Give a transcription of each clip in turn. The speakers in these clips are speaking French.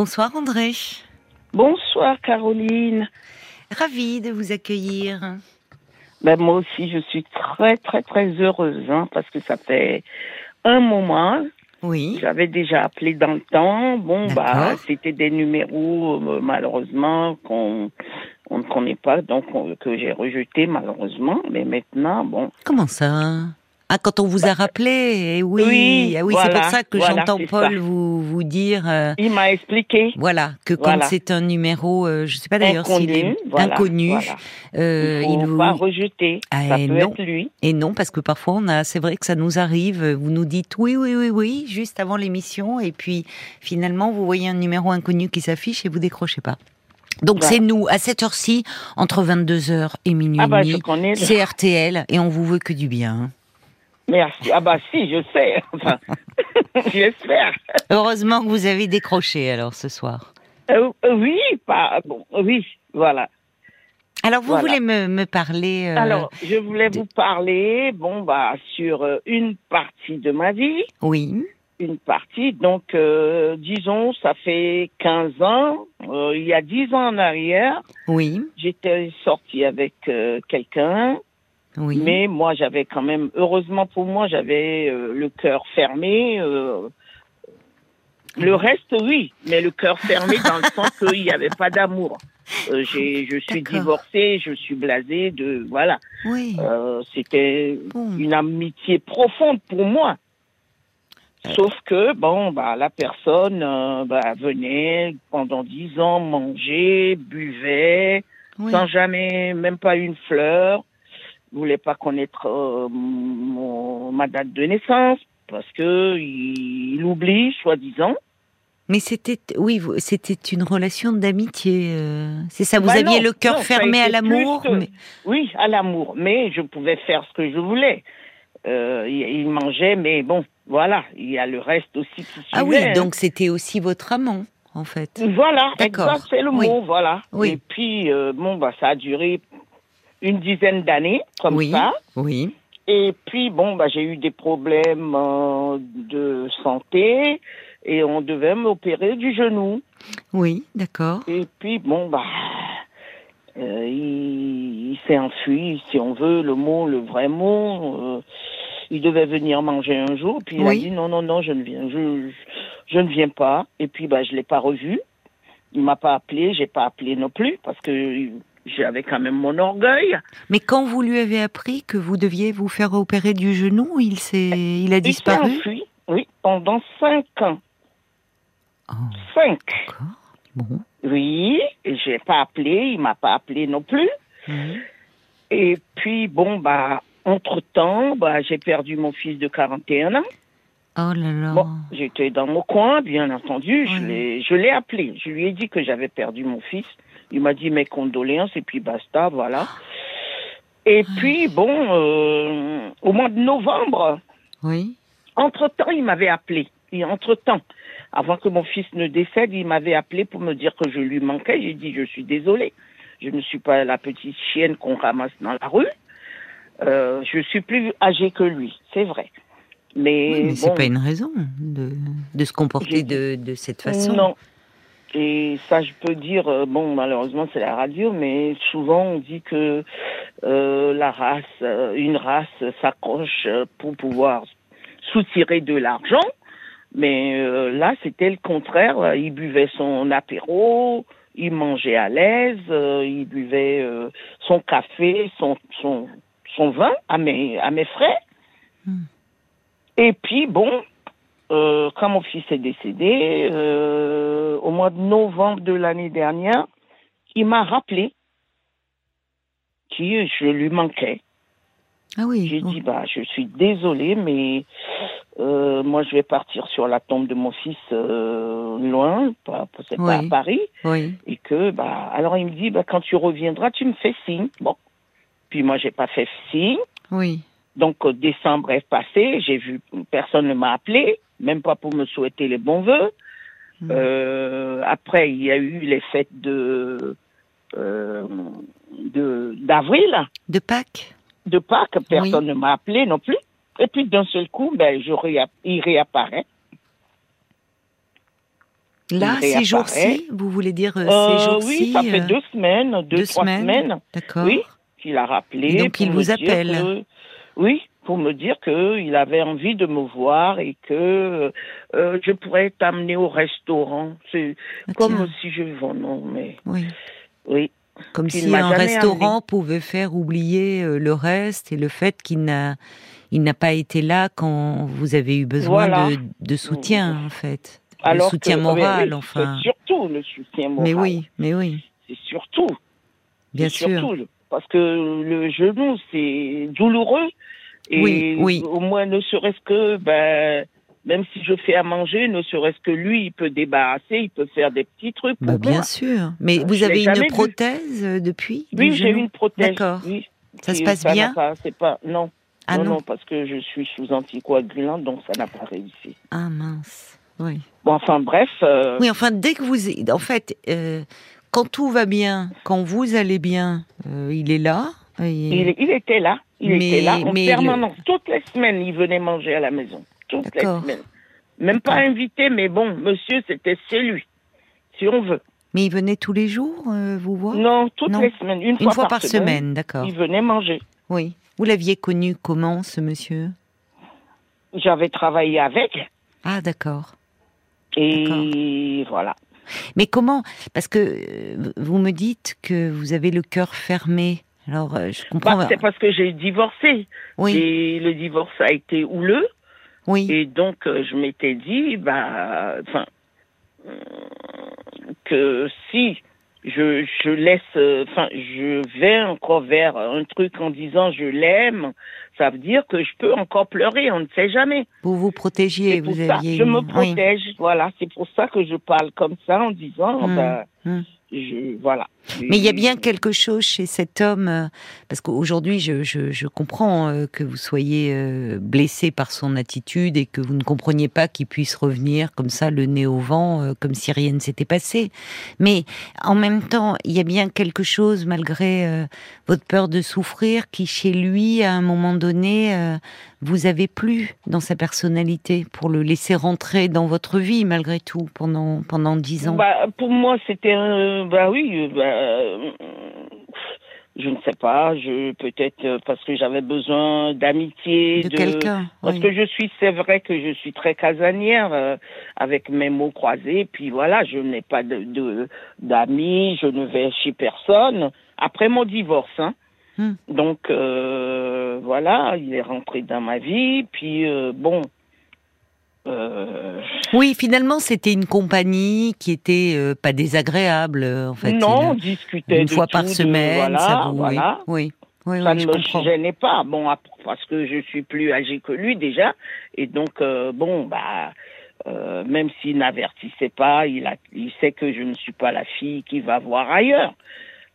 Bonsoir André. Bonsoir Caroline. Ravie de vous accueillir. Ben, moi aussi, je suis très, très, très heureuse, hein, parce que ça fait un moment. Oui. J'avais déjà appelé dans le temps. Bon, bah, c'était des numéros, euh, malheureusement, qu'on on ne connaît pas, donc on- que j'ai rejeté, malheureusement. Mais maintenant, bon. Comment ça? Ah, quand on vous a rappelé, eh oui, Oui, oui, c'est pour ça que voilà, j'entends Paul ça. vous vous dire, euh, Il m'a expliqué. voilà, que quand Voilà. c'est un numéro, euh, je sais pas d'ailleurs s'il est Inconnu, euh, il il faut vous pas rejeter. Ah, ça peut non. être lui. et non parce que parfois on a, c'est vrai que ça nous arrive, vous nous dites oui, oui, oui, oui, juste avant l'émission, et puis finalement vous voyez un numéro inconnu qui s'affiche et vous décrochez pas. Donc Voilà. c'est nous à cette heure-ci entre 22h et minuit Ah bah. C'est RTL et on vous veut que du bien. Merci. Ah bah si, je sais. Enfin, j'espère. Heureusement que vous avez décroché alors ce soir. Euh, euh, oui, pas bon. Oui, voilà. Alors vous Voilà. voulez me, me parler euh, Alors, je voulais de- vous parler, bon bah, sur une partie de ma vie, Oui, une partie. Donc, euh, disons, ça fait 15 ans. il y a 10 ans en arrière, oui, j'étais sortie avec quelqu'un, oui. mais moi, j'avais quand même, heureusement pour moi, j'avais euh, le cœur fermé. euh, le reste, oui, mais le cœur fermé dans le sens qu'il n'y avait pas d'amour. Euh, j'ai, je suis divorcée, je suis blasée de, voilà. Oui. Euh, c'était Bon. une amitié profonde pour moi. Sauf que, bon, bah, la personne euh, bah, venait pendant dix ans manger, buvait, Oui. sans jamais, même pas une fleur, voulait pas connaître euh, mon, ma date de naissance, parce que il, il oublie, soi-disant. Mais c'était, oui, c'était une relation d'amitié. euh, C'est ça. Vous Bah aviez non, le cœur non, fermé à l'amour. mais- Oui, à l'amour, mais je pouvais faire ce que je voulais. Euh, il, mangeait, mais bon, voilà, il y a le reste aussi qui suivait. Ah oui, hein. donc c'était aussi votre amant, en fait. Voilà, D'accord. c'est le Oui. mot, voilà. Oui. Et puis, euh, bon, bah, ça a duré une dizaine d'années, comme oui, ça. oui, Et puis, bon, bah, j'ai eu des problèmes euh, de santé et on devait m'opérer du genou. oui, d'accord. Et puis, bon, bah, euh, il, il s'est enfui, si on veut, le mot, le vrai mot. euh, il devait venir manger un jour, puis il a dit non, non, non, je ne viens, je, je ne viens pas. Et puis, bah, je l'ai pas revu. Il m'a pas appelé, j'ai pas appelé non plus, parce que j'avais quand même mon orgueil. Mais quand vous lui avez appris que vous deviez vous faire opérer du genou, il s'est, il a Il s'est disparu? enfui, oui, pendant cinq ans. Oh, Cinq. Bon. Oui, j'ai pas appelé, il m'a pas appelé non plus. Et puis, bon, bah, entre-temps, bah, j'ai perdu mon fils de 41 ans. Oh là là. Bon, j'étais dans mon coin, bien entendu. Je l'ai, je l'ai appelé. Je lui ai dit que j'avais perdu mon fils. Il m'a dit mes condoléances et puis basta, voilà. Et puis, bon, euh, au mois de novembre, Oui. entre-temps, il m'avait appelé. Et entre-temps, avant que mon fils ne décède, il m'avait appelé pour me dire que je lui manquais. J'ai dit, je suis désolée. Je ne suis pas la petite chienne qu'on ramasse dans la rue. Euh, je suis plus âgée que lui, c'est vrai. Mais, Oui, mais c'est pas une raison de, de se comporter de, de cette façon. Non. Et ça, je peux dire, euh, bon, malheureusement, c'est la radio, mais souvent on dit que euh, la race, euh, une race s'accroche euh, pour pouvoir soutirer de l'argent. Mais euh, là, c'était le contraire. Il buvait son apéro, il mangeait à l'aise, euh, il buvait euh, son café, son, son, son vin à mes, à mes frais. Hmm. Et puis, bon, euh, quand mon fils est décédé, euh, au mois de novembre de l'année dernière, il m'a rappelé que je lui manquais. Ah oui. J'ai dit, bah, je suis désolée, mais euh, moi, je vais partir sur la tombe de mon fils euh, loin, pas, c'est pas à Oui. Paris, Oui. et que, bah, alors il me dit, bah, quand tu reviendras, tu me fais signe. Bon. Puis moi, j'ai pas fait signe. Oui. Donc, décembre est passé, j'ai vu, personne ne m'a appelé, même pas pour me souhaiter les bons voeux. Mm. Euh, après, il y a eu les fêtes de, euh, d'avril, De Pâques. de Pâques, personne ne m'a appelé non plus. Et puis, d'un seul coup, ben, je il réapparaît. Là, il ces jours-ci, vous voulez dire euh, Euh, ces jours-ci oui, ça fait deux semaines, deux, deux trois semaines. semaines, D'accord. Oui. qu'il a rappelé. Et donc, il vous appelle. que- oui, pour me dire qu'il avait envie de me voir et que euh, je pourrais t'amener au restaurant. C'est Ah, comme tiens, si je non, mais oui. oui. Comme si un restaurant pouvait faire oublier euh, le reste et le fait qu'il n'a il n'a pas été là quand vous avez eu besoin Voilà. de, de soutien, en fait. Alors le soutien que- moral, oui, enfin. Surtout le soutien moral. Mais oui, mais oui, C'est surtout. bien sûr. surtout, parce que le genou, c'est douloureux. Et Oui, oui. au moins, ne serait-ce que, ben, même si je fais à manger, ne serait-ce que lui, il peut débarrasser, il peut faire des petits trucs pour Bah, bien moi. sûr. Mais Euh, vous je avez une vu. prothèse euh, depuis Oui, j'ai une prothèse. D'accord. Oui. Ça se passe bien? pas- C'est pas, non. Ah non, non? non, parce que je suis sous anticoagulant, donc ça n'a pas réussi. Ah mince. Oui. Bon, enfin, bref. euh, Oui, enfin, dès que vous, en fait, euh, quand tout va bien, quand vous allez bien, euh, il est là. et- Il, il était là, il Mais- était là en mais permanence. Toutes les semaines, il venait manger à la maison. Toutes les semaines. Même pas invité, mais bon, monsieur, c'était chez lui, si on veut. Mais il venait tous les jours euh, vous voir? Non, toutes Non. les semaines, une, Une fois par semaine, d'accord. il venait manger. Oui. Vous l'aviez connu comment, ce monsieur? J'avais travaillé avec, Ah, d'accord. et voilà. Mais comment? Parce que euh, vous me dites que vous avez le cœur fermé. Alors, euh, je comprends. Bah, c'est parce que j'ai divorcé. oui, Et le divorce a été houleux. oui. Et donc, euh, je m'étais dit, bah, enfin, euh, que si je, je laisse, enfin, je vais encore vers un truc en disant je l'aime, ça veut dire que je peux encore pleurer, on ne sait jamais. Vous vous protégiez. Vous ça, aviez. je me Oui. protège, voilà, c'est pour ça que je parle comme ça en disant, bah, hmm. je, voilà. Mais il y a bien quelque chose chez cet homme, euh, parce qu'aujourd'hui, je, je, je comprends euh, que vous soyez euh, blessé par son attitude et que vous ne compreniez pas qu'il puisse revenir comme ça, le nez au vent, euh, comme si rien ne s'était passé. Mais en même temps, il y a bien quelque chose, malgré euh, votre peur de souffrir, qui chez lui, à un moment donné, euh, vous avez plu dans sa personnalité pour le laisser rentrer dans votre vie, malgré tout, pendant pendant dix ans. Bah, pour moi, c'était un. Bah oui, euh, bah, euh, je ne sais pas. Je peut-être euh, parce que j'avais besoin d'amitié, de quelqu'un. Parce oui. que je suis, c'est vrai que je suis très casanière euh, avec mes mots croisés. Puis voilà, je n'ai pas de d'amis, je ne vais chez personne. Après mon divorce, hein. Hmm. Donc euh, voilà, il est rentré dans ma vie. Puis bon. Euh, Oui, finalement, c'était une compagnie qui était euh, pas désagréable, euh, en fait. non, on discutait une de fois tout, par de- semaine, voilà, ça vous. voilà. Oui, oui, oui, ça oui, ne me gênait pas. Bon, parce que je suis plus âgée que lui déjà, et donc euh, bon, bah, même s'il n'avertissait pas, il a, il sait que je ne suis pas la fille qui va voir ailleurs,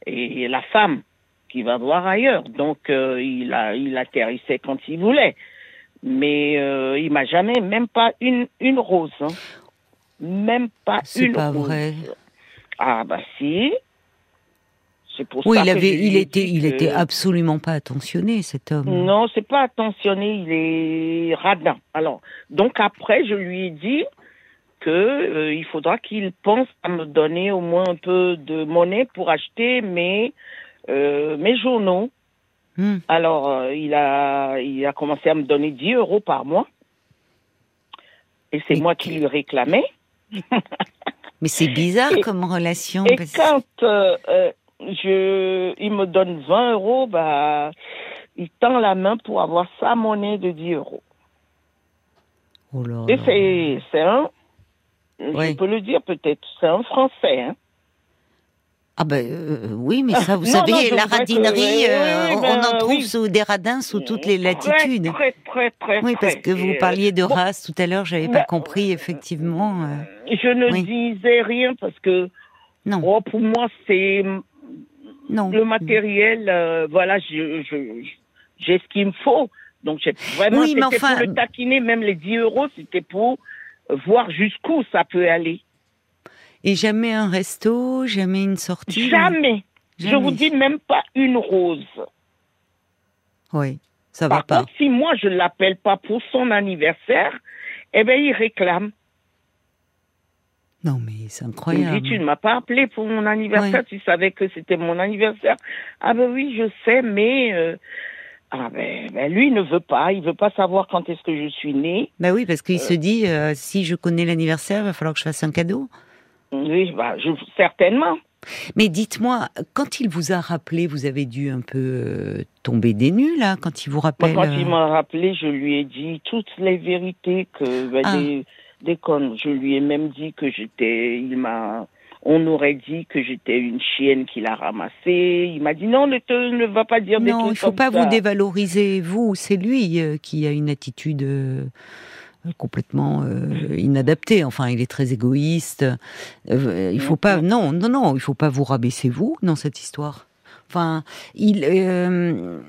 et la femme qui va voir ailleurs. Donc il a, il atterrissait quand il voulait, mais euh, il m'a jamais, même pas une, une rose, hein. même pas C'est une pas rose. vrai. Ah bah si. C'est pour Oui, ça il que avait, je lui il ai était, il que- était absolument pas attentionné, cet homme. Non, c'est pas attentionné, il est radin. Alors, donc après, je lui ai dit que euh, il faudra qu'il pense à me donner au moins un peu de monnaie pour acheter mes euh, mes journaux. Hmm. Alors, euh, il a il a commencé à me donner 10 euros par mois. Et c'est moi qui lui réclamais. Mais c'est bizarre Et- comme relation. Et parce- quand euh, euh, je, il me donne 20 euros, bah, il tend la main pour avoir sa monnaie de 10 euros. Oh là Et là. c'est un, Oui. je peux le dire peut-être, c'est un Français. Hein. Ah ben euh, oui, mais ça, vous Non, savez, non, la que- radinerie, oui, euh, on ben, en trouve oui. sous des radins sous toutes les latitudes. Très, très, très, très. Oui, parce que vous euh, parliez de bon, race tout à l'heure, j'avais ben, pas compris effectivement. euh, Je ne disais rien parce que, non, oh, pour moi, c'est non. le matériel. euh, voilà, je, je, j'ai ce qu'il me faut. Donc, j'ai vraiment, c'était enfin- pour le taquiner, même les 10 euros, c'était pour voir jusqu'où ça peut aller. Et jamais un resto, jamais une sortie. Jamais. Je Jamais. vous dis même pas une rose. Oui, ça va Par pas. contre, si moi je l'appelle pas pour son anniversaire, eh ben il réclame. Non, mais c'est Il incroyable. dit, tu ne m'as pas appelé pour mon anniversaire, tu savais que c'était mon anniversaire. Ah ben oui, je sais, mais... euh, Ah ben, ben, lui, il ne veut pas, il veut pas savoir quand est-ce que je suis née. Bah oui, parce qu'il se dit, euh, si je connais l'anniversaire, il va falloir que je fasse un cadeau. Oui, bah, je, certainement. Mais dites-moi, quand il vous a rappelé, vous avez dû un peu euh, tomber des nues, là, quand il vous Moi, rappelle. quand euh, il m'a rappelé, je lui ai dit toutes les vérités que ben, Ah. des, des connes. Je lui ai même dit que j'étais. Il m'a. On aurait dit que j'étais une chienne qu'il a ramassée. Il m'a dit non, ne te ne va pas dire des Non, il faut pas ça. vous dévaloriser, vous. C'est lui euh, qui a une attitude euh, complètement euh, inadaptée. Enfin, il est très égoïste. Euh, il faut pas. Non, non, non. Il faut pas vous rabaisser vous dans cette histoire. Enfin, il. euh,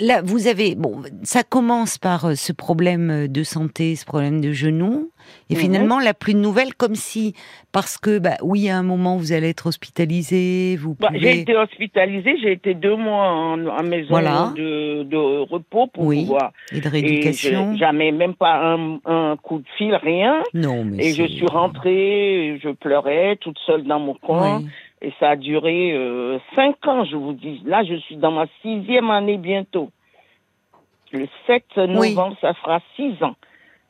Là, vous avez bon, ça commence par euh, ce problème de santé, ce problème de genou, et Mhm. finalement la plus de nouvelles, comme si parce que bah oui, à un moment vous allez être hospitalisé, vous Bah, pouvez. j'ai été hospitalisée, j'ai été deux mois en, en maison Voilà. de, de repos pour Oui. pouvoir. et de Et rééducation. je- jamais même pas un, un coup de fil, rien. Non, mais Et je suis rentrée, je pleurais toute seule dans mon coin. Oui. Et ça a duré euh, cinq ans, je vous dis. Là, je suis dans ma sixième année bientôt. Le 7 Oui. novembre, ça fera six ans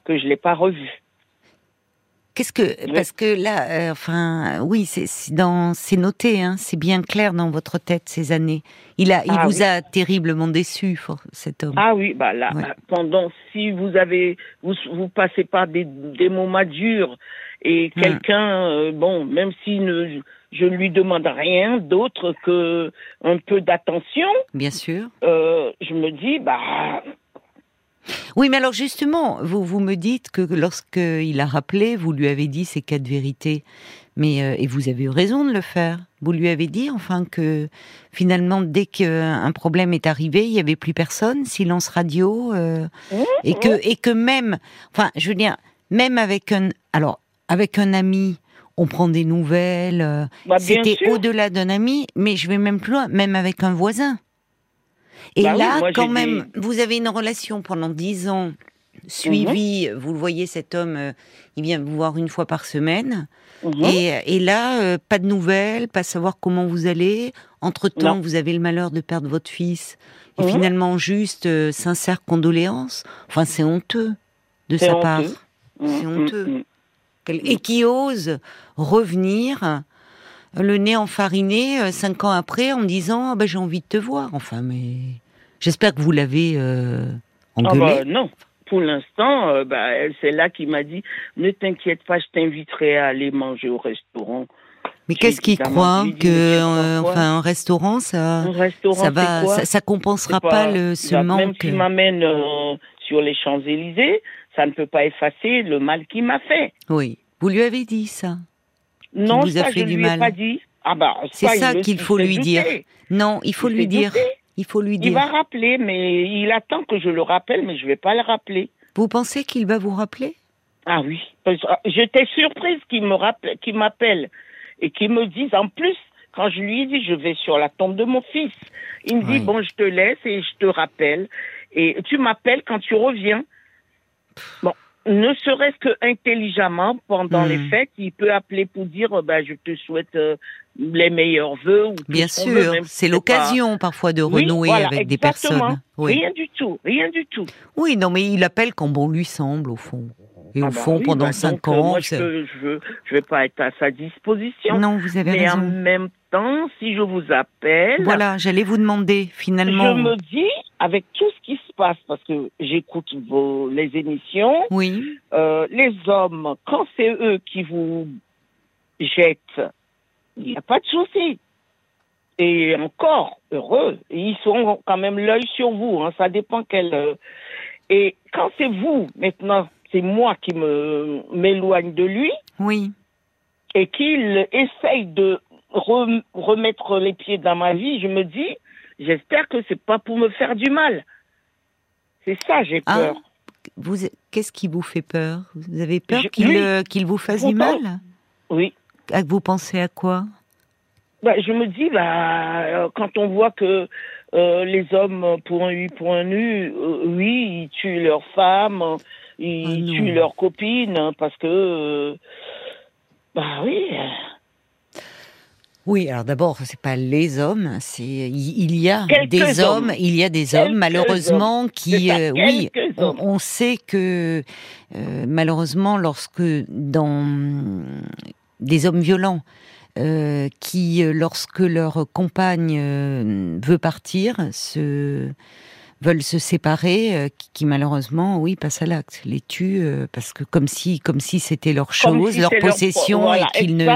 que je l'ai pas revu. Qu'est-ce que parce que là, euh, enfin, oui, c'est c'est dans, c'est noté, hein, c'est bien clair dans votre tête ces années. Il a, il Ah vous oui. a terriblement déçu, cet homme. Ah oui, bah là, Ouais. pendant si vous avez, vous, vous passez par des, des moments durs et Hmm. quelqu'un, euh, bon, même si ne, je ne lui demande rien d'autre que un peu d'attention, Bien sûr. euh, je me dis, bah, Oui, mais alors justement, vous vous me dites que lorsque il a rappelé, vous lui avez dit ces quatre vérités, mais euh, et vous avez eu raison de le faire. Vous lui avez dit enfin que finalement, dès qu'un problème est arrivé, il y avait plus personne, silence radio, euh, Mmh, et que et que même, enfin, je veux dire, même avec un, alors avec un ami, on prend des nouvelles. euh, bah, C'était au-delà d'un ami, mais je vais même plus loin, même avec un voisin. Et Bah oui, là, moi, quand même, vous avez une relation pendant dix ans suivie. Mhm. Vous le voyez, cet homme, euh, il vient vous voir une fois par semaine. Mhm. Et, et là, euh, pas de nouvelles, pas savoir comment vous allez. Entre-temps, vous avez le malheur de perdre votre fils. Et Mhm. finalement, juste euh, sincères condoléances. Enfin, c'est honteux de sa honteux. part. C'est honteux. Et qui ose revenir euh, le nez enfariné euh, cinq ans après en me disant Ah ben, j'ai envie de te voir. Enfin, mais j'espère que vous l'avez euh, Ah engueulé. bah, non. Pour l'instant, euh, bah, c'est là qui m'a dit ne t'inquiète pas, je t'inviterai à aller manger au restaurant. mais qu'est-ce qu'il croit que euh, enfin un restaurant ça Un restaurant, ça va quoi ça, ça compensera pas, le ce Même manque. s'il m'amène sur les Champs-Élysées, ça ne peut pas effacer le mal qu'il m'a fait. Oui, vous lui avez dit ça. Non, vous a ça, fait je du lui mal. ai pas dit. Ah bah, C'est il ça qu'il il faut lui dire. Non, il faut Il lui dire. Il faut lui Il dire. va rappeler, mais il attend que je le rappelle, mais je vais pas le rappeler. Vous pensez qu'il va vous rappeler? Ah oui. J'étais surprise qu'il me rappelle, qu'il m'appelle et qu'il me dise en plus quand je lui ai dit je vais sur la tombe de mon fils. Il me Oui. dit bon je te laisse et je te rappelle et tu m'appelles quand tu reviens. Bon, ne serait-ce que intelligemment pendant Hmm. les fêtes, il peut appeler pour dire euh, bah je te souhaite euh, les meilleurs vœux ou Bien sûr, c'est pas- l'occasion parfois de Oui, renouer voilà, avec des personnes. Oui. Rien du tout, rien du tout. Oui, non, mais il appelle quand bon lui semble, au fond. Et au Ah bah fond, oui, pendant bah cinq euh, ans, moi, je, je vais pas être à sa disposition. non, vous avez Mais en raison. même temps, si je vous appelle, Voilà, j'allais vous demander finalement. je me dis, avec tout ce qui se passe, parce que j'écoute vos les émissions, Oui, euh, les hommes, quand c'est eux qui vous jettent, il n'y a pas de souci. Et encore, heureux, ils sont quand même l'œil sur vous, hein, ça dépend quel... euh, Et quand c'est vous, maintenant, c'est moi qui me m'éloigne de lui, oui. et qu'il essaye de rem- remettre les pieds dans ma vie, je me dis, j'espère que c'est pas pour me faire du mal. C'est ça, j'ai Ah, peur. vous, qu'est-ce qui vous fait peur? Vous avez peur Je- qu'il lui, euh, qu'il vous fasse du mal? Oui. Ah, Vous pensez à quoi? Bah, je me dis, bah, euh, quand on voit que euh, les hommes, pour un U, pour un U, euh, oui, ils tuent leurs femmes, ils Ah tuent leurs copines, hein, parce que euh, Bah oui. Oui, alors d'abord, c'est pas les hommes, c'est il y a des hommes, il y a des hommes malheureusement qui, euh, oui, on, sait que euh, malheureusement lorsque dans des hommes violents euh, qui, lorsque leur compagne veut partir, se veulent se séparer, euh, qui, malheureusement, oui, passent à l'acte, les tuent euh, parce que comme si, comme si c'était leur chose, leur possession, et qu'ils ne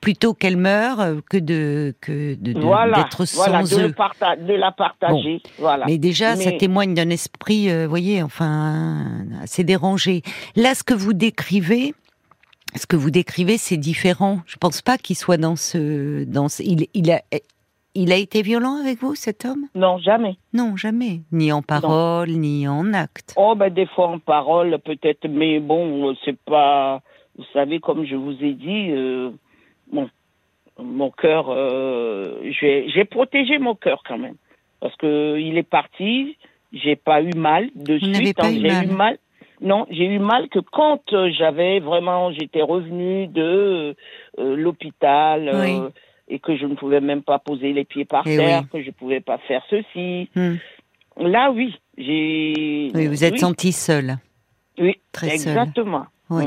plutôt qu'elle meure euh, que de que de, d'être sans voilà, de, eux. de la partager. Voilà. Mais déjà, ça témoigne d'un esprit, vous voyez, enfin, assez dérangé. Là, ce que vous décrivez. Ce que vous décrivez, c'est différent. Je pense pas qu'il soit dans ce, dans ce, il, il a, il a été violent avec vous, cet homme? Non, jamais. Non, jamais. Ni en parole, ni en acte. Oh, ben des fois en parole, peut-être, mais bon, c'est pas. Vous savez, comme je vous ai dit, euh, bon, mon cœur, euh, j'ai protégé mon cœur quand même. Parce que il est parti, j'ai pas eu mal de vous suite. Hein, j'ai eu mal. Non, j'ai eu mal que quand j'avais vraiment, j'étais revenue de euh, l'hôpital. Oui et que je ne pouvais même pas poser les pieds par eh terre, que je ne pouvais pas faire ceci. Hmm. Là, oui, j'ai. Oui, vous êtes senti seule. Oui, très exactement. Oui.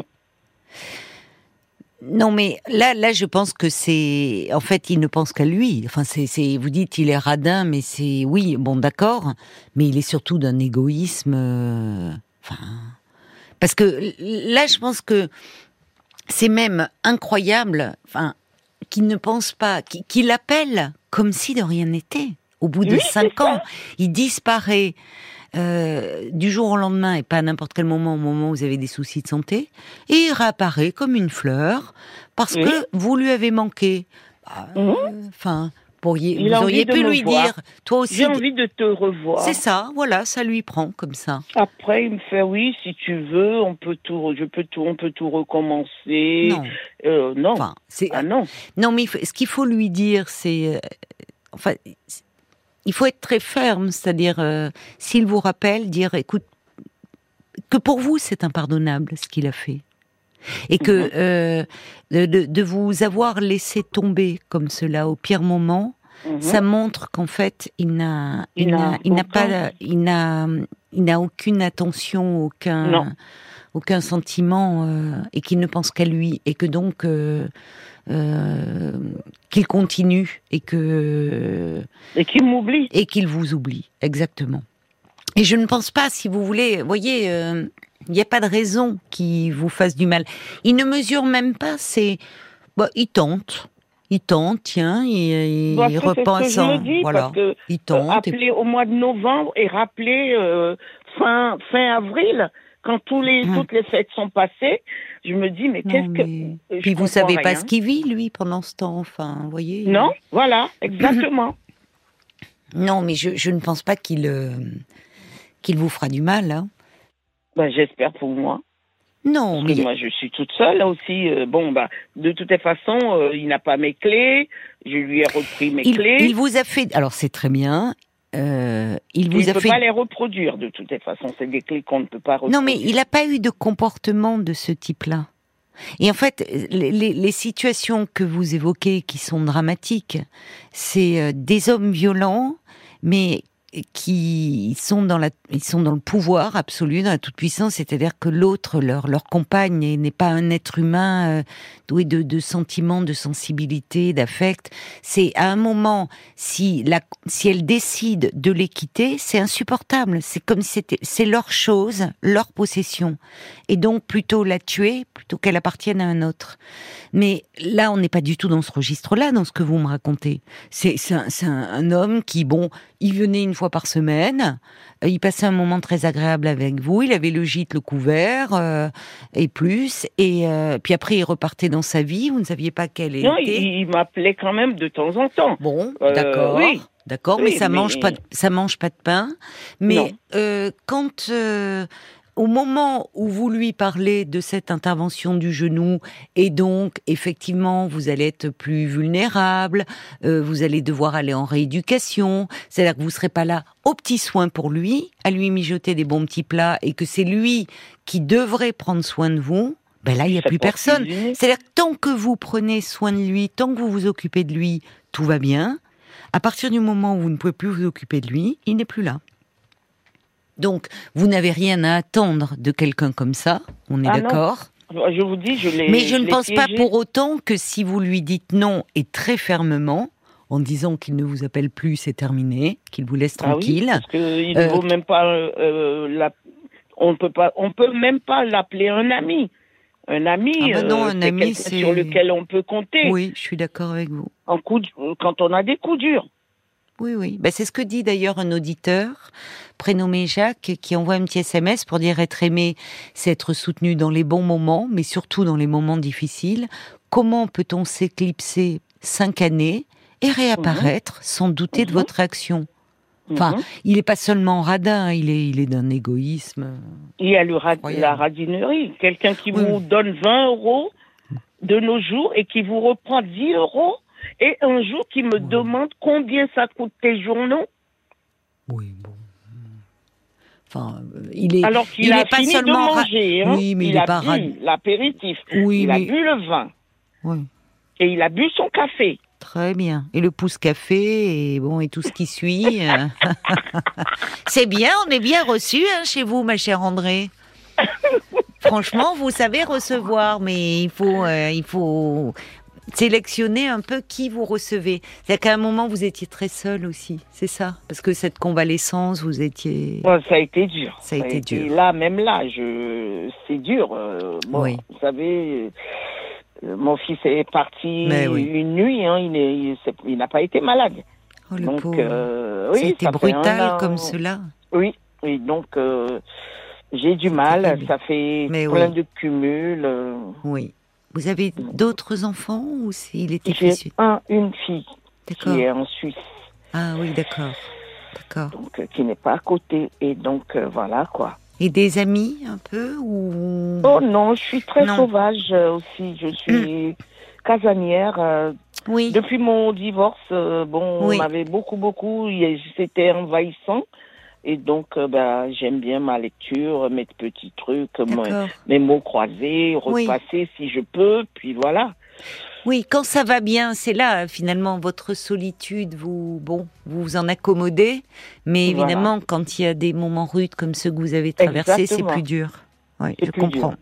Non, mais là, là, je pense que c'est, en fait, il ne pense qu'à lui. Enfin, c'est, vous dites, il est radin, mais c'est, oui, bon, d'accord, mais il est surtout d'un égoïsme. Euh, enfin, parce que là, je pense que c'est même incroyable. Enfin, qu'il ne pense pas, qu'il appelle comme si de rien n'était. Au bout de cinq ans, il disparaît euh, du jour au lendemain et pas à n'importe quel moment, au moment où vous avez des soucis de santé, et il réapparaît comme une fleur parce que vous lui avez manqué. Bah, vous auriez pu lui dire, toi aussi. J'ai envie de te revoir. C'est ça, voilà, ça lui prend comme ça. Après, il me fait oui, si tu veux, on peut tout, je peux tout, on peut tout recommencer. Non, euh, non. Enfin, ah non. Non, mais ce qu'il faut lui dire, c'est, euh, enfin, il faut être très ferme, c'est-à-dire, euh, s'il vous rappelle, dire, écoute, que pour vous c'est impardonnable ce qu'il a fait et que mhm. de, vous avoir laissé tomber comme cela au pire moment, mhm. ça montre qu'en fait il n'a il n'a il n'a pas il n'a il n'a aucune attention aucun aucun sentiment euh, et qu'il ne pense qu'à lui et que donc euh, qu'il continue et que et qu'il m'oublie et qu'il vous oublie exactement et je ne pense pas si vous voulez voyez il n'y a pas de raison qu'il vous fasse du mal. Il ne mesure même pas, c'est... Bah, il tente. Il tente, tiens, il, il repense en... Voilà, il tente. Appeler au mois de novembre et rappeler euh, fin, fin avril, quand tous les, hum. toutes les fêtes sont passées, je me dis, mais qu'est-ce que... Puis vous savez pas ce qu'il vit, lui, pendant ce temps, enfin, vous voyez Non, voilà, exactement. non, mais je, je, ne pense pas qu'il euh, qu'il vous fera du mal, hein. Ben, j'espère pour moi. Non, mais moi je suis toute seule là aussi. Euh, bon bah de toute façon, euh, il n'a pas mes clés. Je lui ai repris mes clés. Il vous a fait. Alors c'est très bien. Euh, il vous il a peut fait. pas les reproduire de toute façon. C'est des clés qu'on ne peut pas reproduire. Non, mais il n'a pas eu de comportement de ce type-là. Et en fait, les, les, situations que vous évoquez qui sont dramatiques, c'est des hommes violents, mais qui sont dans la, ils sont dans le pouvoir absolu, dans la toute puissance, c'est-à-dire que l'autre, leur leur compagne, n'est pas un être humain euh, doué de, de sentiments, de sensibilité, d'affect. C'est à un moment, si la, si elle décide de les quitter, c'est insupportable. C'est comme si c'était, c'est leur chose, leur possession, et donc plutôt la tuer plutôt qu'elle appartienne à un autre. Mais là, on n'est pas du tout dans ce registre-là, dans ce que vous me racontez. C'est un, un, homme qui, bon, il venait une fois par semaine, euh, il passait un moment très agréable avec vous, il avait le gîte, le couvert, euh, et plus, et euh, puis après il repartait dans sa vie, vous ne saviez pas quelle était. Non, il, m'appelait quand même de temps en temps. Bon, d'accord. Oui. D'accord, mais ça mange pas, ça mange pas de pain. Mais quand au moment où vous lui parlez de cette intervention du genou, et donc effectivement vous allez être plus vulnérable, euh, vous allez devoir aller en rééducation, c'est-à-dire que vous serez pas là au petit soin pour lui, à lui mijoter des bons petits plats, et que c'est lui qui devrait prendre soin de vous, Ben là, il n'y a plus personne. C'est-à-dire que tant que vous prenez soin de lui, tant que vous vous occupez de lui, tout va bien. À partir du moment où vous ne pouvez plus vous occuper de lui, il n'est plus là. Donc, vous n'avez rien à attendre de quelqu'un comme ça, on est Ah d'accord Je vous dis, je l'ai. Mais je ne pense pas pour autant que si vous lui dites non et très fermement, en disant qu'il ne vous appelle plus, c'est terminé, qu'il vous laisse Ah oui, tranquille. parce que il Euh, ne vaut même pas. euh, la... On peut pas. On peut même pas l'appeler un ami. Un ami, Ah bah non, euh, un ami, c'est- sur lequel on peut compter. Oui, je suis d'accord avec vous. En coup de- quand on a des coups durs. Oui, oui. Bah, c'est ce que dit d'ailleurs un auditeur, prénommé Jacques, qui envoie un petit SMS pour dire être aimé, c'est être soutenu dans les bons moments, mais surtout dans les moments difficiles. Comment peut-on s'éclipser cinq années et réapparaître sans douter de Mhm. votre action? Enfin, Mhm. il n'est pas seulement radin, il est, il est d'un égoïsme. Il y a le Incroyable. la radinerie. Quelqu'un qui Oui. vous donne 20 euros de nos jours et qui vous reprend 10 euros. Et un jour, qui me Oui. demande combien ça coûte tes journaux, Oui, bon. Enfin, euh, il est. alors qu'il il a est pas fini seulement de manger. hein. Oui, mais il il a pas bu l'apéritif. Oui, il a bu le vin. oui, Et il a bu son café. très bien. Et le pouce café et bon et tout ce qui suit. euh. C'est bien, on est bien reçu hein, chez vous, ma chère André. Franchement, vous savez recevoir, mais il faut, euh, il faut sélectionner un peu qui vous recevez. C'est qu'à un moment vous étiez très seul aussi, c'est ça, parce que cette convalescence, vous étiez. Ouais, ça a été dur. Ça a été dur. Là, même là, je... c'est dur. euh, bon, Oui. Vous savez, euh, mon fils est parti oui. une nuit. Hein, il n'a pas été malade. Oh le donc, pauvre. euh, oui, été un brutal comme cela. Oui, oui. Donc, euh, j'ai du mal. Ça fait Mais plein oui. de cumuls. Oui. Vous avez d'autres enfants ou c'est- il était J'ai fils un, une fille qui est en Suisse, Ah oui, d'accord. D'accord. donc euh, qui n'est pas à côté. Et donc, euh, voilà quoi. Et des amis un peu ou? Oh non, je suis très Non. sauvage euh, aussi. Je suis casanière. euh, Oui. Depuis mon divorce, bon, Oui. on avait beaucoup, beaucoup. C'était envahissant. Et donc, euh, bah, j'aime bien ma lecture, mes petits trucs, D'accord. mes mots croisés, Oui. repasser si je peux. Puis voilà. Oui, quand ça va bien, c'est là finalement votre solitude. Vous, bon, vous vous en accommodez, mais Voilà. évidemment, quand il y a des moments rudes comme ceux que vous avez traversés, c'est plus dur. Oui, C'est je comprends.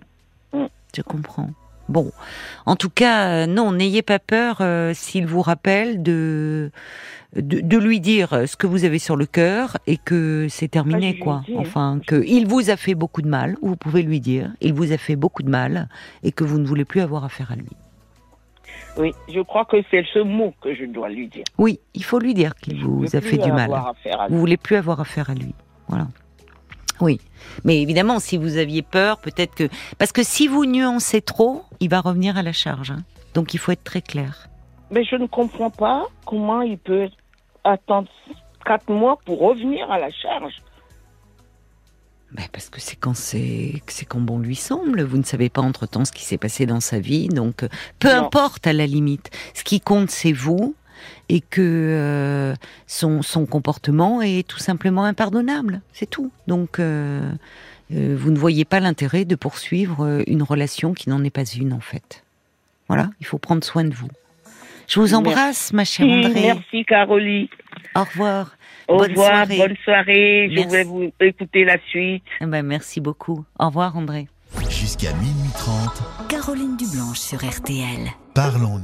dur. Mm. Je comprends. Bon, en tout cas, euh, non, n'ayez pas peur euh, s'il vous rappelle de, de de lui dire ce que vous avez sur le cœur et que c'est Ah, terminé, ai quoi. dit, hein. Enfin, que il vous a fait beaucoup de mal. Vous pouvez lui dire, il vous a fait beaucoup de mal et que vous ne voulez plus avoir affaire à lui. Oui, je crois que c'est ce mot que je dois lui dire. Oui, il faut lui dire qu'il vous a fait du mal. à. Vous voulez plus avoir affaire à lui. Voilà. Oui. Mais évidemment, si vous aviez peur, peut-être que. Parce que si vous nuancez trop, il va revenir à la charge. hein. Donc il faut être très clair. Mais je ne comprends pas comment il peut attendre quatre mois pour revenir à la charge. Ben, parce que c'est quand c'est c'est quand bon lui semble. Vous ne savez pas entre temps ce qui s'est passé dans sa vie, donc euh, peu Non. importe à la limite. Ce qui compte, c'est vous et que euh, son son comportement est tout simplement impardonnable. C'est tout. Donc euh, euh, vous ne voyez pas l'intérêt de poursuivre une relation qui n'en est pas une en fait. Voilà, il faut prendre soin de vous. Je vous Merci. embrasse, ma chère André. Merci Caroline. Au revoir. Au Bonne revoir, soirée. bonne soirée. Je Merci. vais vous écouter la suite. Eh ben, merci beaucoup. Au revoir, André. Jusqu'à minuit 30, Caroline Dublanche sur RTL. parlons-nous.